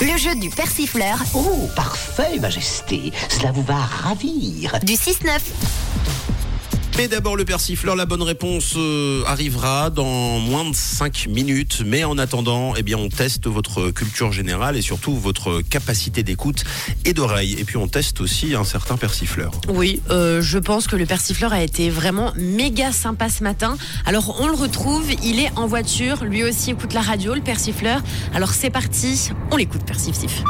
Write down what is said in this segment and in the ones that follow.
Le jeu du persifleur Oh, parfait, Majesté. Cela vous va ravir. du 6-9. Mais d'abord le persifleur, la bonne réponse euh, arrivera dans moins de 5 minutes. Mais en attendant, eh bien, on teste votre culture générale et surtout votre capacité d'écoute et d'oreille. Et puis on teste aussi un certain persifleur. Oui, euh, je pense que le persifleur a été vraiment méga sympa ce matin. Alors on le retrouve, il est en voiture, lui aussi écoute la radio, le persifleur. Alors c'est parti, on l'écoute persifsif.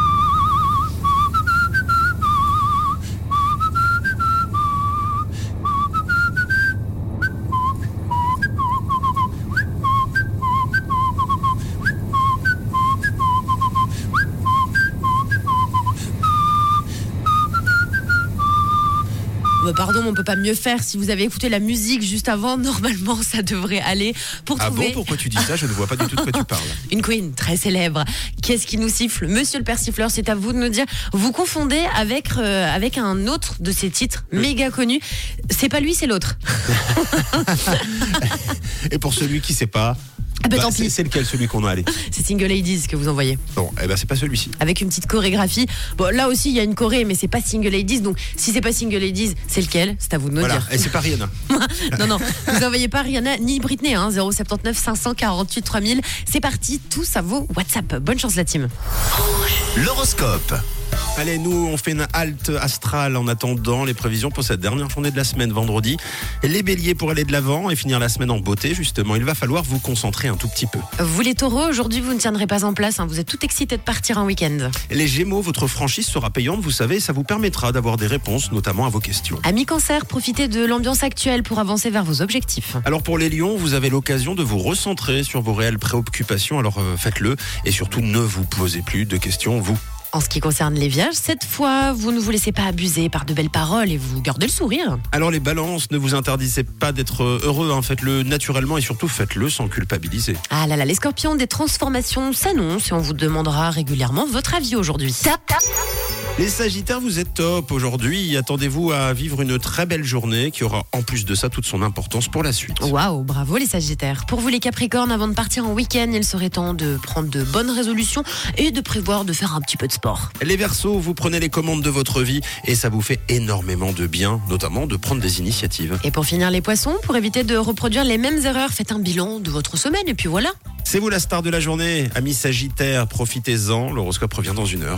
Bah, pardon, on peut pas mieux faire. Si vous avez écouté la musique juste avant, normalement ça devrait aller pour Ah bon, pourquoi tu dis ça? Je ne vois pas du tout de quoi tu parles. une queen très célèbre. Qu'est-ce qui nous siffle? Monsieur le persifleur, c'est à vous de nous dire. Vous confondez avec, euh, avec un autre de ces titres méga connus. C'est pas lui, c'est l'autre. Et pour celui qui sait pas, Ah bah, tant c'est pis. c'est lequel celui qu'on a allé C'est Single Ladies que vous envoyez. Bon, eh ben c'est pas celui-ci. Avec une petite chorégraphie. Bon, là aussi, il y a une choré, mais c'est pas Single Ladies. Donc, si c'est pas Single Ladies, c'est lequel? C'est à vous de nous Voilà, dire. et c'est pas Rihanna. non, non, vous envoyez pas Rihanna ni Britney, hein, 079 548 3000. C'est parti, tout ça vaut WhatsApp. Bonne chance la team. L'horoscope. Allez, nous, on fait une halte astrale en attendant les prévisions pour cette dernière journée de la semaine, vendredi. Les béliers, pour aller de l'avant et finir la semaine en beauté, justement, il va falloir vous concentrer un tout petit peu. Vous les taureaux, aujourd'hui vous ne tiendrez pas en place, hein, vous êtes tout excités de partir en week-end. Les gémeaux, votre franchise sera payante, vous savez, ça vous permettra d'avoir des réponses, notamment à vos questions. Amis cancer, profitez de l'ambiance actuelle pour avancer vers vos objectifs. Alors pour les lions, vous avez l'occasion de vous recentrer sur vos réelles préoccupations, alors euh, faites-le et surtout ne vous posez plus de questions, vous. En ce qui concerne les vierges, cette fois, vous ne vous laissez pas abuser par de belles paroles et vous gardez le sourire. Alors les balances, ne vous interdisez pas d'être heureux, hein, faites-le naturellement et surtout faites-le sans culpabiliser. Ah là là, les scorpions, des transformations s'annoncent et on vous demandera régulièrement votre avis aujourd'hui. Top, top. Les sagittaires, vous êtes top aujourd'hui, attendez-vous à vivre une très belle journée qui aura en plus de ça toute son importance pour la suite. Waouh, bravo les sagittaires. Pour vous les capricornes, avant de partir en week-end, il serait temps de prendre de bonnes résolutions et de prévoir de faire un petit peu de sport. Les versos, vous prenez les commandes de votre vie et ça vous fait énormément de bien, notamment de prendre des initiatives. Et pour finir les poissons, pour éviter de reproduire les mêmes erreurs, faites un bilan de votre semaine et puis voilà. C'est vous la star de la journée, amis sagittaires, profitez-en, l'horoscope revient dans une heure.